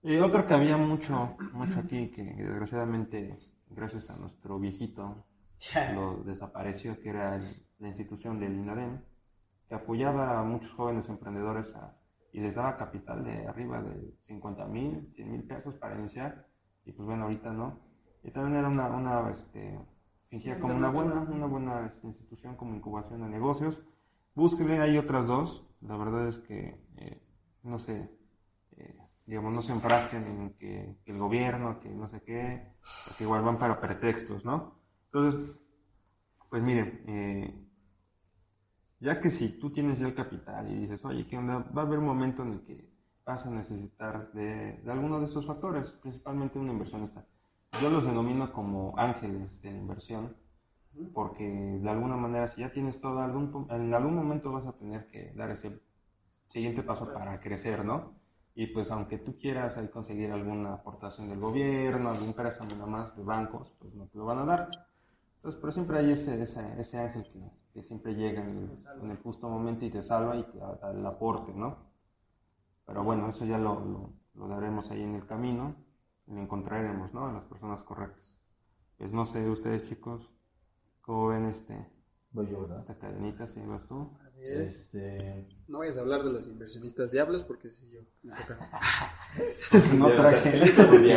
[SPEAKER 4] Y otro que había mucho, mucho aquí, que desgraciadamente, gracias a nuestro viejito, <laughs> lo desapareció, que era el- la institución del INADEM, que apoyaba a muchos jóvenes emprendedores a- y les daba capital de arriba de 50 mil, 100 mil pesos para iniciar, y pues bueno, ahorita no. Y también era una, una este, fingía como una buena, una buena este, institución como incubación de negocios. Búsquenle, hay otras dos, la verdad es que, eh, no sé, eh, digamos, no se enfrasquen en que, que el gobierno, que no sé qué, porque igual van para pretextos, ¿no? Entonces, pues miren, eh, ya que si tú tienes ya el capital y dices, oye, ¿qué onda? Va a haber un momento en el que vas a necesitar de, de alguno de esos factores, principalmente un inversionista. Yo los denomino como ángeles de la inversión, porque de alguna manera si ya tienes todo, algún, en algún momento vas a tener que dar ese siguiente paso para crecer, ¿no? Y pues aunque tú quieras conseguir alguna aportación del gobierno, algún préstamo nada más de bancos, pues no te lo van a dar. Entonces, pero siempre hay ese, ese, ese ángel que, siempre llega en el, en justo momento y te salva y te da, el aporte, ¿no? Pero bueno, eso ya lo, lo, lo daremos ahí en el camino y lo encontraremos, ¿no? A las personas correctas. Pues no sé, ustedes chicos, ¿cómo ven este,
[SPEAKER 3] Voy yo, ¿verdad?
[SPEAKER 4] esta cadenita? ¿Si vas tú?
[SPEAKER 2] Así es.
[SPEAKER 3] Este...
[SPEAKER 2] No vayas a hablar de los inversionistas diablos porque si yo me toca. <laughs>
[SPEAKER 4] No traje,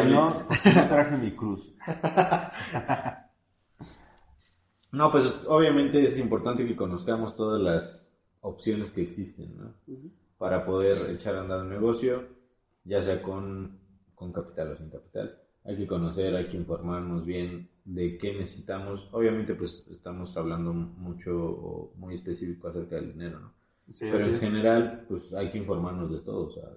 [SPEAKER 4] no, no traje mi cruz. <laughs>
[SPEAKER 3] No, pues obviamente es importante que conozcamos todas las opciones que existen, ¿no? Para poder echar a andar un negocio, ya sea con, con capital o sin capital. Hay que conocer, hay que informarnos bien de qué necesitamos. Obviamente, pues estamos hablando mucho o muy específico acerca del dinero, ¿no?
[SPEAKER 4] Sí,
[SPEAKER 3] Pero en
[SPEAKER 4] es.
[SPEAKER 3] general, pues hay que informarnos de todo, o sea,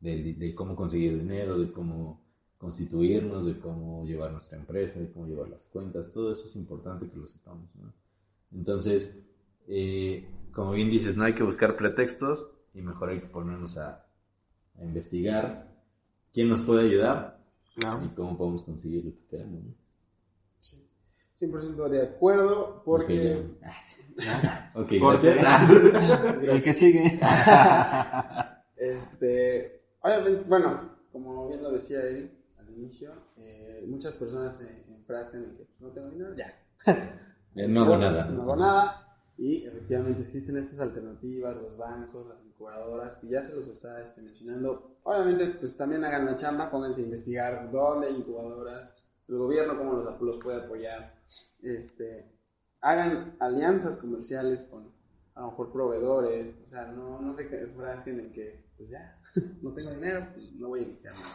[SPEAKER 3] de, de- de cómo conseguir dinero, de cómo constituirnos, de cómo llevar nuestra empresa, de cómo llevar las cuentas, todo eso es importante que lo sepamos, ¿no? Entonces, eh, como bien dices, no hay que buscar pretextos y mejor hay que ponernos a, a investigar quién nos puede ayudar
[SPEAKER 4] Claro.
[SPEAKER 3] y cómo podemos conseguir lo que queremos, ¿no?
[SPEAKER 2] Sí. 100% de acuerdo porque...
[SPEAKER 3] ya- Ok,
[SPEAKER 4] Corte.
[SPEAKER 3] gracias. <laughs>
[SPEAKER 4] El que sigue. <laughs>
[SPEAKER 2] Este, obviamente, bueno, como bien lo decía Eric al inicio, eh, muchas personas se enfrascan en que pues, no tengo dinero, ya.
[SPEAKER 3] Eh, no hago nada.
[SPEAKER 2] No hago nada. Y efectivamente existen estas alternativas, los bancos, las incubadoras, que ya se los está este, mencionando. Obviamente, pues también hagan la chamba, pónganse a investigar dónde hay incubadoras, el gobierno cómo los, los puede apoyar. Este, hagan alianzas comerciales con a lo mejor proveedores, o sea, no, no se enfrasquen en que, pues ya, <laughs> no tengo dinero, pues no voy a iniciar nada.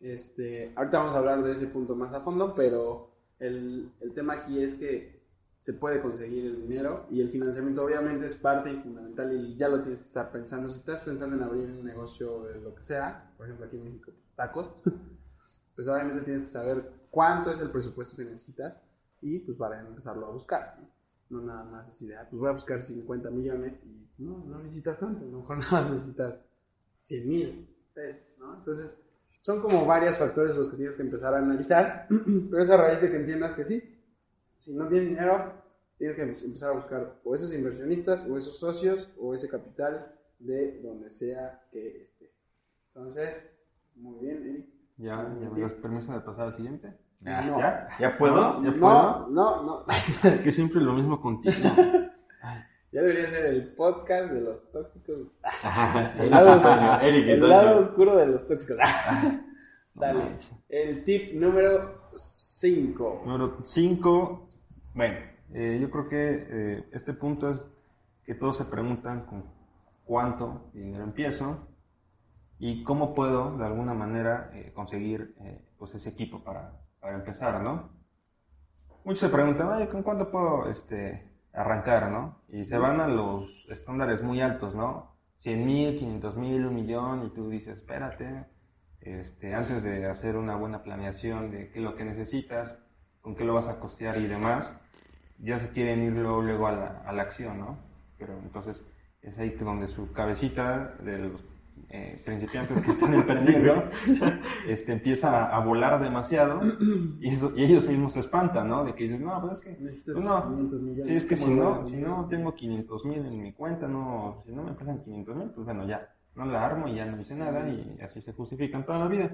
[SPEAKER 2] Este, ahorita vamos a hablar de ese punto más a fondo, pero el, el tema aquí es que se puede conseguir el dinero y el financiamiento obviamente es parte y fundamental y ya lo tienes que estar pensando. Si estás pensando en abrir un negocio de lo que sea, por ejemplo aquí en México, tacos, <laughs> pues obviamente tienes que saber cuánto es el presupuesto que necesitas y pues para empezarlo a buscar. ¿no? No nada más así de, ah, pues voy a buscar 50 millones y no, no necesitas tanto, a lo mejor <laughs> nada más necesitas 100 mil ¿no? Entonces, son como varios factores los que tienes que empezar a analizar, <clears throat> pero es a raíz de que entiendas que sí, si no tienes dinero, tienes que empezar a buscar o esos inversionistas, o esos socios, o ese capital de donde sea que esté. Entonces, muy bien, Eric.
[SPEAKER 4] Ya, ya me das permiso de pasar al siguiente.
[SPEAKER 3] Ah,
[SPEAKER 2] No.
[SPEAKER 4] ¿Ya?
[SPEAKER 3] ¿Ya puedo? ¿Ya
[SPEAKER 2] No,
[SPEAKER 3] puedo?
[SPEAKER 2] no, no. <laughs>
[SPEAKER 4] Que siempre lo mismo contigo. <laughs>
[SPEAKER 2] Ya debería ser el podcast de los tóxicos. <laughs> El lado,
[SPEAKER 3] Antonio, Eric
[SPEAKER 2] el
[SPEAKER 3] Antonio.
[SPEAKER 2] lado oscuro de los tóxicos. Sale. El tip número 5.
[SPEAKER 4] Número 5. Bueno, eh, yo creo que eh, este punto es que todos se preguntan con cuánto dinero empiezo y cómo puedo de alguna manera eh, conseguir eh, pues ese equipo para, para empezar, ¿no? Muchos se preguntan, ¿con cuánto puedo este, arrancar, no? Y se van a los estándares muy altos, ¿no? 100 mil, 500 mil, un millón, y tú dices, espérate, este, antes de hacer una buena planeación de qué es lo que necesitas, con qué lo vas a costear y demás, ya se quieren ir luego, luego a, la, a la acción, ¿no? Pero entonces es ahí donde su cabecita de los eh, principiantes que están emprendiendo <laughs> este, empieza a, volar demasiado y, eso- y ellos mismos se espantan, ¿no? De que dices, no, pues es que
[SPEAKER 2] Necesitas
[SPEAKER 4] pues no,
[SPEAKER 2] 500 millones.
[SPEAKER 4] Sí, es que
[SPEAKER 2] ¿cómo
[SPEAKER 4] si no, si no tengo 500 mil en mi cuenta, no, si no me prestan 500 mil, pues bueno, ya, no la armo y ya no hice nada y así se justifican toda la vida.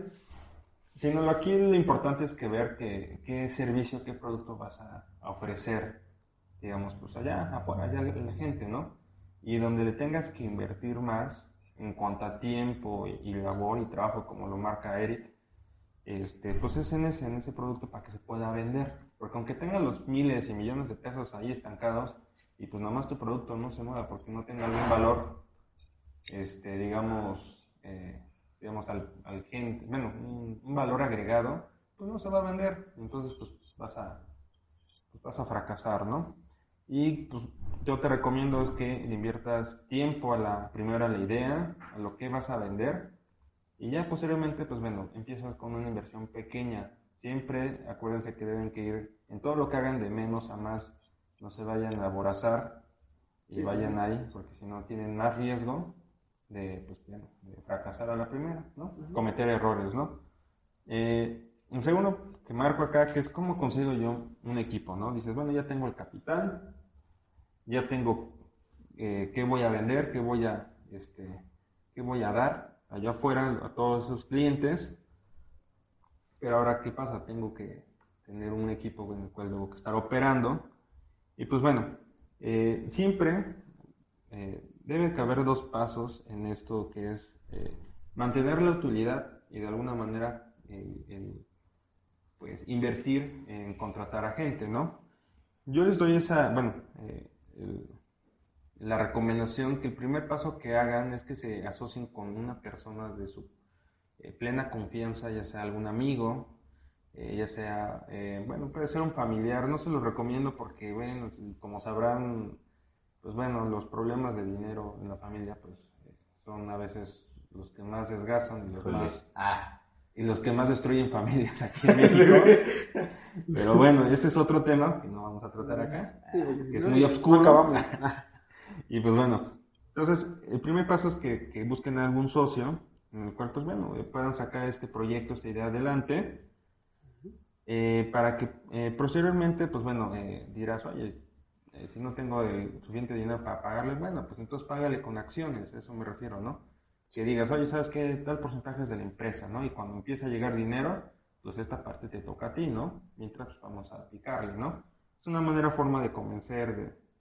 [SPEAKER 4] Sino aquí lo importante es que ver que, qué servicio, qué producto vas a, a ofrecer, digamos, pues allá, afuera, allá la gente, ¿no? Y donde le tengas que invertir más en cuanto a tiempo y, labor y trabajo, como lo marca Eric, este, pues es en ese, en ese producto para que se pueda vender. Porque aunque tenga los miles y millones de pesos ahí estancados y pues nomás tu producto no se mueva porque no tenga algún valor, este, digamos, eh, digamos al, al gente, bueno, un, un valor agregado, pues no se va a vender. Entonces pues vas a, pues vas a fracasar, ¿no? Y pues yo te recomiendo es que inviertas tiempo a la primera a la idea, a lo que vas a vender y ya posteriormente, pues bueno, empiezas con una inversión pequeña. Siempre acuérdense que deben que ir en todo lo que hagan de menos a más, no se vayan a aborazar y
[SPEAKER 2] Sí,
[SPEAKER 4] vayan ahí, porque si no tienen más riesgo de, pues, bueno, de fracasar a la primera, ¿no? Cometer errores, ¿no? Eh, un segundo que marco acá, que es cómo consigo yo un equipo, ¿no? Dices, bueno, ya tengo el capital, ya tengo eh, qué voy a vender, qué voy a, este, qué voy a dar allá afuera a todos esos clientes. Pero ahora, ¿qué pasa? Tengo que tener un equipo en el cual debo estar operando. Y pues bueno, eh, siempre eh, debe que haber dos pasos en esto que es eh, mantener la utilidad y de alguna manera el, pues invertir en contratar a gente, ¿no? Yo les doy esa, bueno, el- la recomendación que el primer paso que hagan es que se asocien con una persona de su eh, plena confianza, ya sea algún amigo, eh, ya sea, eh, bueno, puede ser un familiar, no se los recomiendo porque, bueno, como sabrán, pues bueno, los problemas de dinero en la familia, pues son a veces los que más desgastan y los más
[SPEAKER 3] Ah,
[SPEAKER 4] y los que más destruyen familias aquí en <laughs> México. Pero bueno, ese es otro tema que no vamos a tratar acá.
[SPEAKER 2] Sí, si
[SPEAKER 4] que es muy oscuro. <laughs> Y pues bueno, entonces el primer paso es que, que busquen algún socio en el cual pues bueno, eh, puedan sacar este proyecto, esta idea adelante, eh, para que eh, posteriormente pues bueno, eh, dirás, oye, eh, si no tengo el suficiente dinero para pagarle, bueno, pues entonces págale con acciones, eso me refiero, ¿no? Que digas, oye, ¿sabes qué? Tal porcentaje es de la empresa, ¿no? Y cuando empieza a llegar dinero, pues esta parte te toca a ti, ¿no? Mientras pues, vamos a picarle, ¿no? Es una manera, forma de convencer,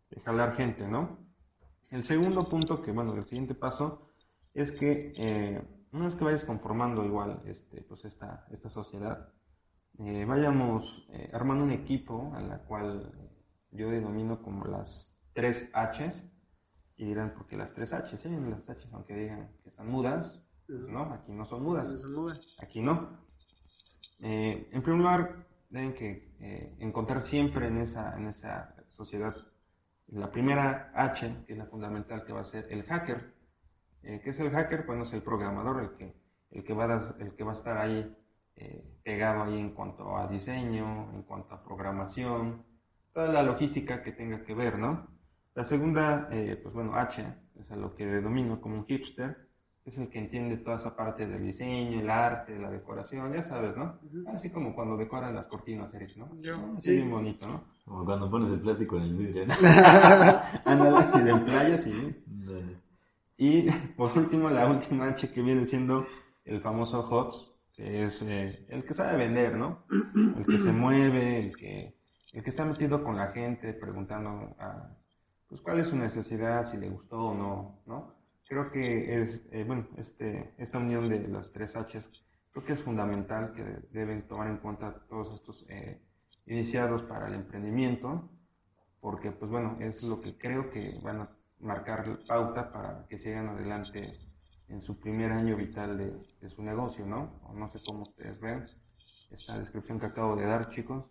[SPEAKER 4] de, jalar gente, ¿no? El segundo punto, que bueno, el siguiente paso, es que eh, una vez que vayas conformando igual este, pues esta, esta sociedad, eh, vayamos eh, armando un equipo a la cual yo denomino como las tres Hs, y dirán, ¿por qué las tres Hs? Sí, las Hs, aunque digan que son mudas, pues no, aquí no son mudas.
[SPEAKER 2] Son.
[SPEAKER 4] Aquí no. Eh, en primer lugar, deben que eh, encontrar siempre en esa, en esa sociedad la primera H, que es la fundamental, que va a ser el hacker. Eh, ¿Qué es el hacker? Bueno, es el programador, el que, el que, va, a, el que va a estar ahí eh, pegado ahí en cuanto a diseño, en cuanto a programación, toda la logística que tenga que ver, ¿no? La segunda, eh, pues bueno, H, es a lo que denomino como un hipster, es el que entiende toda esa parte del diseño, el arte, la decoración, ya sabes, ¿no? Así como cuando decoran las cortinas, Eric, ¿no?
[SPEAKER 2] Yo,
[SPEAKER 4] Así
[SPEAKER 2] sí.
[SPEAKER 4] bien bonito, ¿no?
[SPEAKER 3] como cuando pones el plástico en el vidrio, ¿no? <laughs>
[SPEAKER 4] Ándale, y en playa, sí.
[SPEAKER 3] Dale.
[SPEAKER 4] Y <laughs> por último, la última H que viene siendo el famoso HOTS, que es eh, el que sabe vender, ¿no? El que se mueve, el que, el que está metido con la gente, preguntando a, pues cuál es su necesidad, si le gustó o no, ¿no? Creo que es, eh, bueno, este, esta unión de las tres H's, creo que es fundamental que deben tomar en cuenta todos estos eh, iniciados para el emprendimiento, porque, pues bueno, es lo que creo que van a marcar pauta para que sigan adelante en su primer año vital de, de su negocio, ¿no? O no sé cómo ustedes ven esta descripción que acabo de dar, chicos.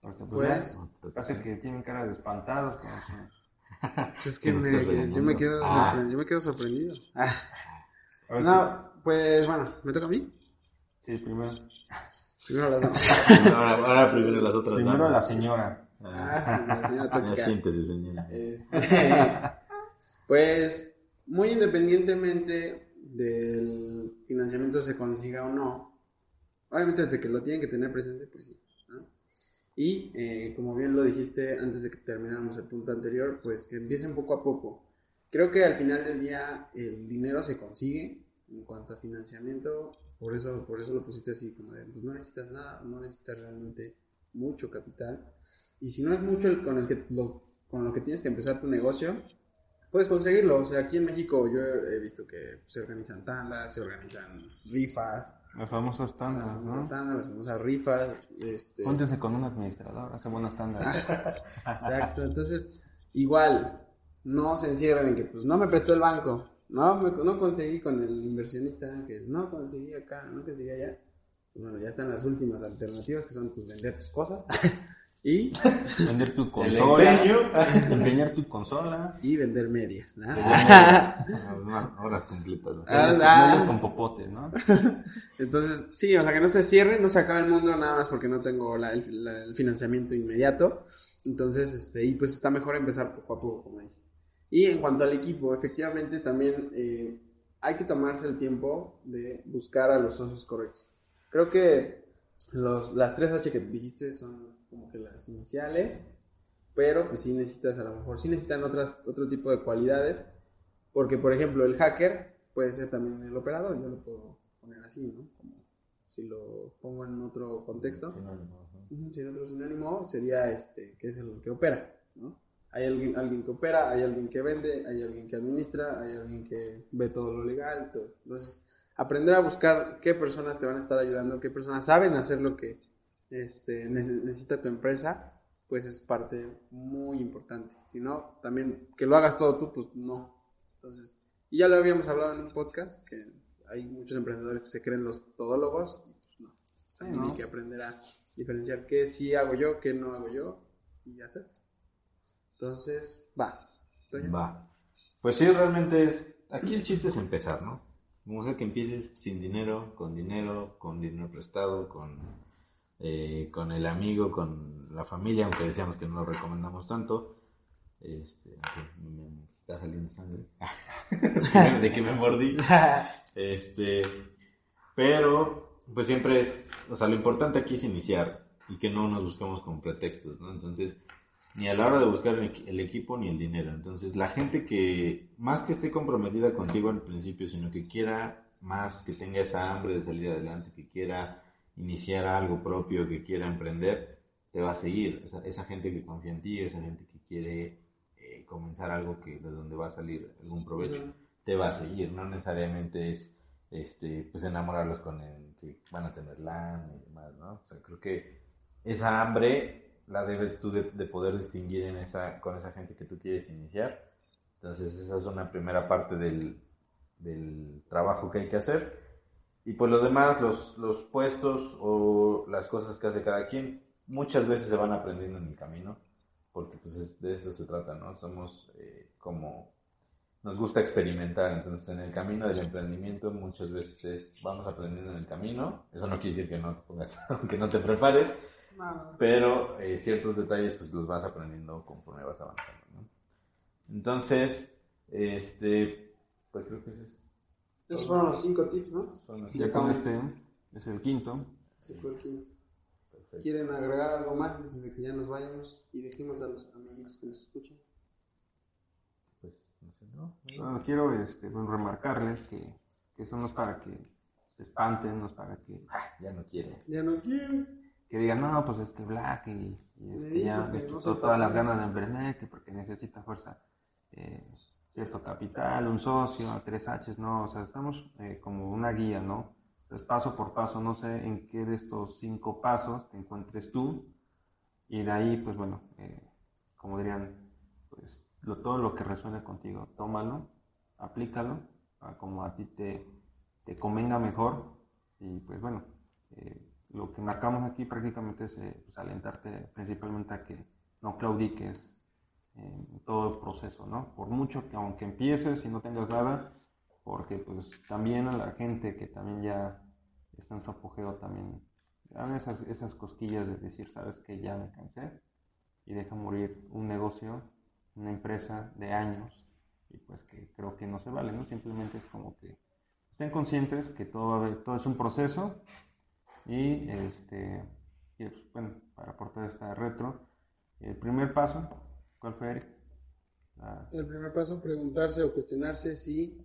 [SPEAKER 4] Porque, pues,
[SPEAKER 2] Pues,
[SPEAKER 4] parece que tienen cara de espantados. como si- <laughs>
[SPEAKER 2] Es que
[SPEAKER 3] me
[SPEAKER 2] yo, me quedo
[SPEAKER 3] Ah.
[SPEAKER 2] yo me quedo sorprendido. <laughs> Ah,
[SPEAKER 4] ver,
[SPEAKER 2] no, pues bueno, ¿me toca a mí?
[SPEAKER 4] Sí, primero.
[SPEAKER 2] Primero las damas. <laughs>
[SPEAKER 3] Ahora, ahora primero las otras
[SPEAKER 4] Primero
[SPEAKER 3] damas.
[SPEAKER 4] la señora.
[SPEAKER 2] Ah, sí, la señora tóxica.
[SPEAKER 3] siéntese, señora.
[SPEAKER 2] Este, pues, muy independientemente del financiamiento se consiga o no, obviamente de que lo tienen que tener presente, pues sí. Y eh, como bien lo dijiste antes de que termináramos el punto anterior, pues que empiecen poco a poco. Creo que al final del día el dinero se consigue en cuanto a financiamiento, por eso, por eso lo pusiste así, como de, pues no necesitas nada, no necesitas realmente mucho capital. Y si no es mucho el con el que lo, con lo que tienes que empezar tu negocio, puedes conseguirlo. O sea, aquí en México yo he visto que se organizan tandas, se organizan rifas,
[SPEAKER 4] Las famosas
[SPEAKER 2] las
[SPEAKER 4] tandas,
[SPEAKER 2] famosas
[SPEAKER 4] ¿no?
[SPEAKER 2] tandas, las famosas rifas, este,
[SPEAKER 4] Júntense con un administrador, hace buenas tandas. <laughs>
[SPEAKER 2] Exacto, entonces igual no se encierran en que pues no me prestó el banco, no me, no conseguí con el inversionista, que no conseguí acá, no conseguí allá. Bueno, ya están las últimas alternativas que son pues vender tus cosas <laughs> y,
[SPEAKER 4] Vender tu consola. Empeñar tu consola.
[SPEAKER 2] y vender medias, ¿no?
[SPEAKER 3] Unas <laughs> Horas completas. ¿no?
[SPEAKER 2] Ah,
[SPEAKER 4] Medias-
[SPEAKER 2] ah.
[SPEAKER 4] medias con popote, ¿no? <laughs>
[SPEAKER 2] Entonces, sí, o sea, que no se cierre, no se acabe el mundo nada más porque no tengo la- el, la- el financiamiento inmediato. Entonces, este, y pues está mejor empezar poco a poco, como dice. Y en cuanto al equipo, efectivamente también eh, hay que tomarse el tiempo de buscar a los socios correctos. Creo que los, las tres H que dijiste son como que las iniciales, pero pues sí necesitas a lo mejor, sí necesitan otras, otro tipo de cualidades, porque por ejemplo el hacker puede ser también el operador, yo lo puedo poner así, ¿no? Como si lo pongo en otro contexto. Ujú, Si en otro sinónimo sería este, que es el que opera, ¿no? Hay alguien, alguien que opera, hay alguien que vende, hay alguien que administra, hay alguien que ve todo lo legal, todo. Entonces, aprender a buscar qué personas te van a estar ayudando, qué personas saben hacer lo que este, nece- necesita tu empresa, pues es parte muy importante. Si no, también que lo hagas todo tú, pues no. Entonces, y ya lo habíamos hablado en un podcast, que hay muchos emprendedores que se creen los todólogos, y pues no. También
[SPEAKER 4] ¿no?
[SPEAKER 2] hay que aprender a diferenciar qué sí hago yo, qué no hago yo, y hacer. Entonces, va. Toño.
[SPEAKER 3] Va. Pues sí, realmente es. Aquí el chiste es empezar, ¿no? Como sea que empieces sin dinero, con dinero, con dinero prestado, con, eh, con el amigo, con la familia, aunque decíamos que no lo recomendamos tanto. Este, me está saliendo sangre. <laughs> de que me mordí. Este, pero, pues siempre es, o sea, lo importante aquí es iniciar y que no nos busquemos con pretextos, ¿no? Entonces, ni a la hora de buscar el equipo ni el dinero. Entonces, la gente que, más que esté comprometida contigo al principio, sino que quiera más, que tenga esa hambre de salir adelante, que quiera iniciar algo propio, que quiera emprender, te va a seguir. Esa, esa gente que confía en ti, esa gente que quiere eh, comenzar algo que de donde va a salir algún provecho te va a seguir, no necesariamente es este pues enamorarlos con el que van a tener LAN y demás, ¿no? O sea, creo que esa hambre la debes tú de, de poder distinguir en esa, con esa gente que tú quieres iniciar. Entonces esa es una primera parte del, del trabajo que hay que hacer. Y pues lo demás, los, los puestos o las cosas que hace cada quien, muchas veces se van aprendiendo en el camino, porque pues es- de eso se trata, ¿no? Somos eh, como nos gusta experimentar, entonces en el camino del emprendimiento muchas veces es, vamos aprendiendo en el camino, eso no quiere decir que no te pongas, <laughs> que no te prepares,
[SPEAKER 2] No.
[SPEAKER 3] pero eh, ciertos detalles pues los vas aprendiendo conforme vas avanzando, ¿no? Entonces, este, pues creo que es eso.
[SPEAKER 2] Esos fueron los cinco tips, ¿no?
[SPEAKER 3] Son
[SPEAKER 4] Ya con este es el quinto.
[SPEAKER 2] Ese fue el quinto.
[SPEAKER 3] Perfecto.
[SPEAKER 2] ¿Quieren agregar algo más antes de que ya nos vayamos y dejemos a los amigos que nos escuchan?
[SPEAKER 3] Pues, no sé, ¿no?
[SPEAKER 4] Bueno, quiero este, remarcarles que, que eso no es para que se espanten, no es para que,
[SPEAKER 3] Ah, ya no quiero.
[SPEAKER 2] Ya no quiero.
[SPEAKER 4] que digan, no, pues es que Black y, y este, ya
[SPEAKER 2] no
[SPEAKER 4] quitó todas las ganas de emprender, que porque necesita fuerza, eh, cierto capital, un socio, tres H's, no, o sea, estamos eh, como una guía, ¿no? Entonces, paso por paso, no sé en qué de estos cinco pasos te encuentres tú, y de ahí, pues bueno, eh, como dirían, pues todo lo que resuene contigo, tómalo, aplícalo, a como a ti te, te convenga mejor, y pues bueno, eh, lo que marcamos aquí prácticamente es eh, pues, alentarte principalmente a que no claudiques en todo el proceso, ¿no? Por mucho que aunque empieces y no tengas nada, porque pues también a la gente que también ya está en su apogeo también dan esas, esas cosquillas de decir, sabes que ya me cansé y deja morir un negocio, una empresa de años y pues que creo que no se vale, ¿no? Simplemente es como que estén conscientes que todo, todo es un proceso y este y, pues, bueno, para aportar esta retro, el primer paso, ¿cuál fue Eric? La-
[SPEAKER 2] El primer paso, preguntarse o cuestionarse si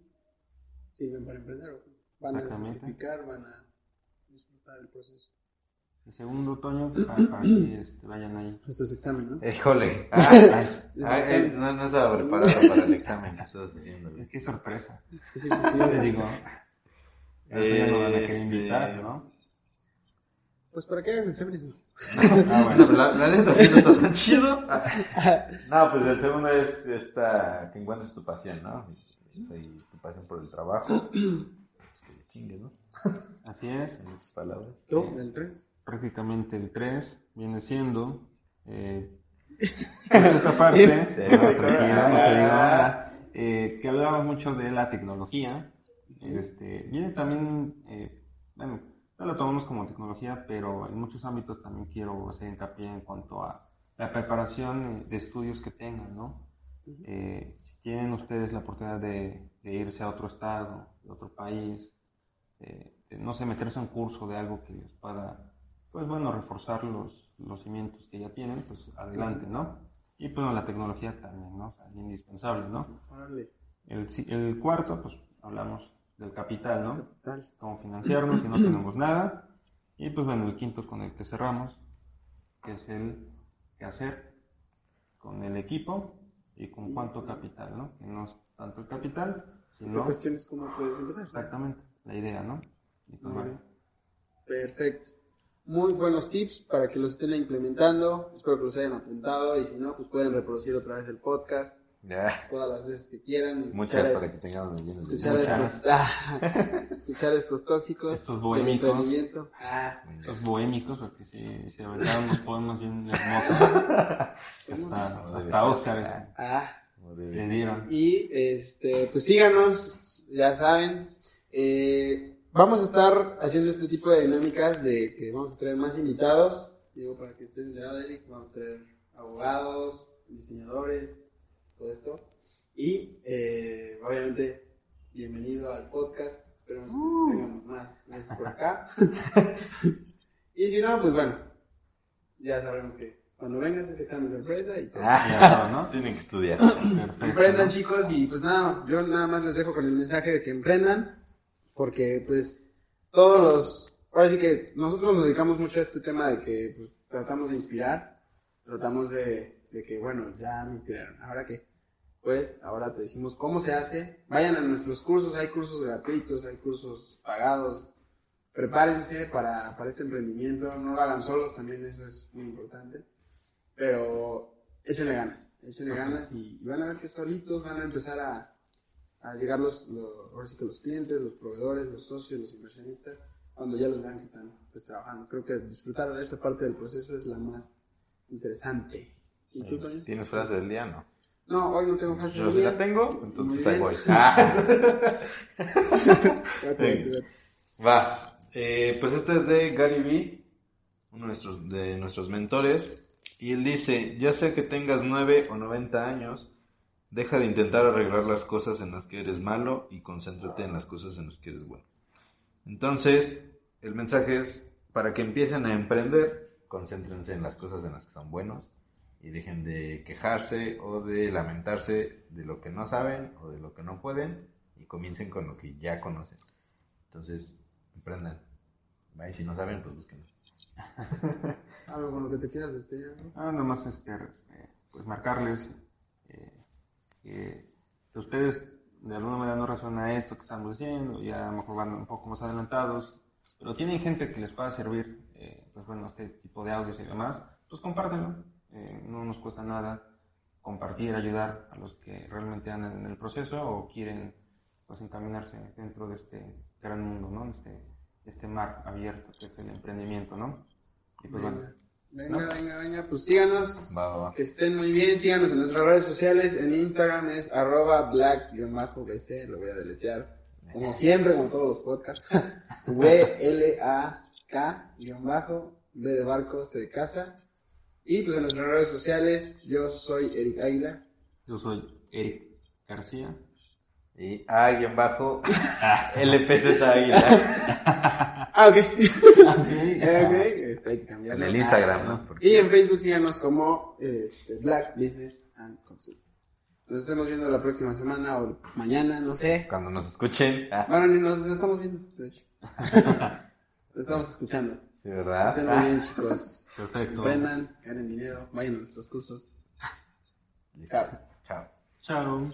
[SPEAKER 2] sirven para emprender o van a sacrificar, van a disfrutar el proceso.
[SPEAKER 4] el segundo, Toño, <clears throat> para, para que este, vayan ahí.
[SPEAKER 2] Esto es examen, ¿no?
[SPEAKER 3] Híjole. <laughs> Ah, ah, eh, no, no estaba preparado para el examen que estás haciendo. güey.
[SPEAKER 4] qué sorpresa.
[SPEAKER 2] Sí, sí, sí.
[SPEAKER 4] Les digo, ya no van a querer
[SPEAKER 3] Este-
[SPEAKER 4] invitar, ¿no?
[SPEAKER 2] Pues para que hagas exámenes, no.
[SPEAKER 4] Ah,
[SPEAKER 3] Bueno, la, la neta sí no está tan chido. <laughs> No, pues el segundo es esta, que encuentres tu pasión, ¿no? Tu pasión por el trabajo. Que chingue, ¿no?
[SPEAKER 4] Así es.
[SPEAKER 3] En otras palabras.
[SPEAKER 2] ¿Tú? ¿El 3?
[SPEAKER 4] prácticamente el 3 viene siendo eh, <laughs> pues esta parte
[SPEAKER 3] Te
[SPEAKER 4] no,
[SPEAKER 3] voy a
[SPEAKER 4] tranquilo, no
[SPEAKER 3] colgar.
[SPEAKER 4] te digo nada, <laughs> eh, que hablaba mucho de la tecnología este, viene también eh, bueno, no lo tomamos como tecnología pero en muchos ámbitos también quiero hacer hincapié en cuanto a la preparación de estudios que tengan ¿no? Eh, si tienen ustedes la oportunidad de, de irse a otro estado, de otro país, de- de, no sé, meterse a un curso de algo que les pueda, pues bueno, reforzar los, los cimientos que ya tienen, pues adelante, ¿no? Y pues la tecnología también, ¿no? O sea, indispensable, ¿no?
[SPEAKER 2] Vale.
[SPEAKER 4] El, el cuarto, pues hablamos del capital, ¿no?
[SPEAKER 2] Tal.
[SPEAKER 4] Cómo financiarnos si no tenemos nada. Y pues bueno, el quinto con el que cerramos, que es el qué hacer con el equipo y con cuánto capital, ¿no? Que no es tanto el capital,
[SPEAKER 2] La
[SPEAKER 4] sino
[SPEAKER 2] cuestión es cómo puedes empezar.
[SPEAKER 4] exactamente la idea, ¿no? Y pues bueno,
[SPEAKER 2] Perfecto. Muy buenos tips para que los estén implementando. Espero que los hayan apuntado y si no, pues pueden reproducir otra vez el podcast
[SPEAKER 3] Ya.
[SPEAKER 2] todas las veces que quieran.
[SPEAKER 3] Muchas
[SPEAKER 2] escuchar
[SPEAKER 3] para
[SPEAKER 2] es-
[SPEAKER 3] que de
[SPEAKER 2] Escuchar estos, ah, escuchar estos tóxicos.
[SPEAKER 4] Estos bohémicos.
[SPEAKER 2] Ah,
[SPEAKER 4] los bohémicos, porque si se aventaron unos poemas bien hermosos. <laughs> Hasta, hasta
[SPEAKER 2] ah.
[SPEAKER 4] Les dieron.
[SPEAKER 2] Y este, pues síganos, ya saben. Eh, vamos a estar haciendo este tipo de dinámicas de que vamos a traer más invitados. Digo, para que estés enterado, Eric, vamos a traer abogados, diseñadores, todo esto. Y eh, obviamente, bienvenido al podcast. Esperemos que tengamos más meses por acá. <laughs> y si no, pues bueno, ya sabemos que cuando vengas es examen sorpresa y todo.
[SPEAKER 4] Ya todo, ¿no?
[SPEAKER 3] Tienen que estudiar.
[SPEAKER 4] Perfecto. <clears throat>
[SPEAKER 2] Emprendan
[SPEAKER 4] ¿no?
[SPEAKER 2] chicos y pues nada, yo nada más les dejo con el mensaje de que emprendan, porque pues todos los, ahora sí que nosotros nos dedicamos mucho a este tema de que pues tratamos de inspirar, tratamos de, de que bueno, ya me inspiraron, ahora qué, pues ahora te decimos cómo se hace, vayan a nuestros cursos, hay cursos gratuitos, hay cursos pagados, prepárense para, para este emprendimiento, no lo hagan solos, también eso es muy importante, pero échenle ganas, échenle ganas y, y van a ver que solitos van a empezar a, a llegar los, los, ahora sí que los clientes, los proveedores, los socios, los inversionistas, cuando ya los vean que están pues trabajando. Creo que disfrutar de esta parte del proceso es la más interesante. ¿Y tú, Toño?
[SPEAKER 3] ¿Tienes frase del día? No.
[SPEAKER 2] No, hoy no tengo fácil.
[SPEAKER 3] Yo sí la tengo, entonces ahí voy. Ah. <laughs> Va. Eh, pues este es de Gary Vee, uno de nuestros, de nuestros mentores. Y él dice, ya sea que tengas 9 o 90 años, deja de intentar arreglar las cosas en las que eres malo y concéntrate en las cosas en las que eres bueno. Entonces, el mensaje es, para que empiecen a emprender, concéntrense en las cosas en las que son buenos y dejen de quejarse o de lamentarse de lo que no saben o de lo que no pueden y comiencen con lo que ya conocen. Entonces, Aprendan. Ahí si no saben, pues busquen. <laughs>
[SPEAKER 2] Algo con lo que te quieras despedir. ¿no?
[SPEAKER 4] Ah, nada más es que, eh, pues marcarles eh, que, que ustedes de alguna manera no resuena esto que estamos diciendo, ya a lo mejor van un poco más adelantados, pero tienen gente que les pueda servir, eh, pues bueno, este tipo de audios y demás, pues compártanlo, eh, no nos cuesta nada compartir, ayudar a los que realmente andan en el proceso o quieren pues encaminarse dentro de este gran mundo, ¿no? Este, este mar abierto que es el emprendimiento, ¿no? Y pues bueno,
[SPEAKER 2] Venga, venga, venga, pues síganos.
[SPEAKER 3] Va, va, va.
[SPEAKER 2] Que estén muy bien, síganos en nuestras redes sociales. En Instagram es arroba black-bc, lo voy a deletear. Como siempre, con todos los podcasts. <laughs> W-L-A-K-B de barco, C de casa. Y pues en nuestras redes sociales, yo soy Eric Águila.
[SPEAKER 4] yo soy Eric García.
[SPEAKER 3] Y A guion bajo <laughs> LPC es águila.
[SPEAKER 2] Ah, ok. <laughs>
[SPEAKER 4] Ok.
[SPEAKER 2] Eh, ok, este, hay que
[SPEAKER 3] En
[SPEAKER 2] cambiarlo.
[SPEAKER 3] el Instagram, ¿no? Porque
[SPEAKER 2] Y en Facebook síganos como este, Black Business and Consult. Nos estamos viendo la próxima semana o mañana, no sé.
[SPEAKER 3] cuando nos escuchen. Ah,
[SPEAKER 2] Bueno, ni nos, nos estamos viendo, de hecho. <laughs> Nos estamos escuchando.
[SPEAKER 3] Sí, ¿verdad?
[SPEAKER 2] Estén muy bien, chicos. <laughs>
[SPEAKER 4] Perfecto.
[SPEAKER 2] Aprendan, ganen dinero, vayan a nuestros cursos.
[SPEAKER 3] Listo. Chao.
[SPEAKER 4] Chao.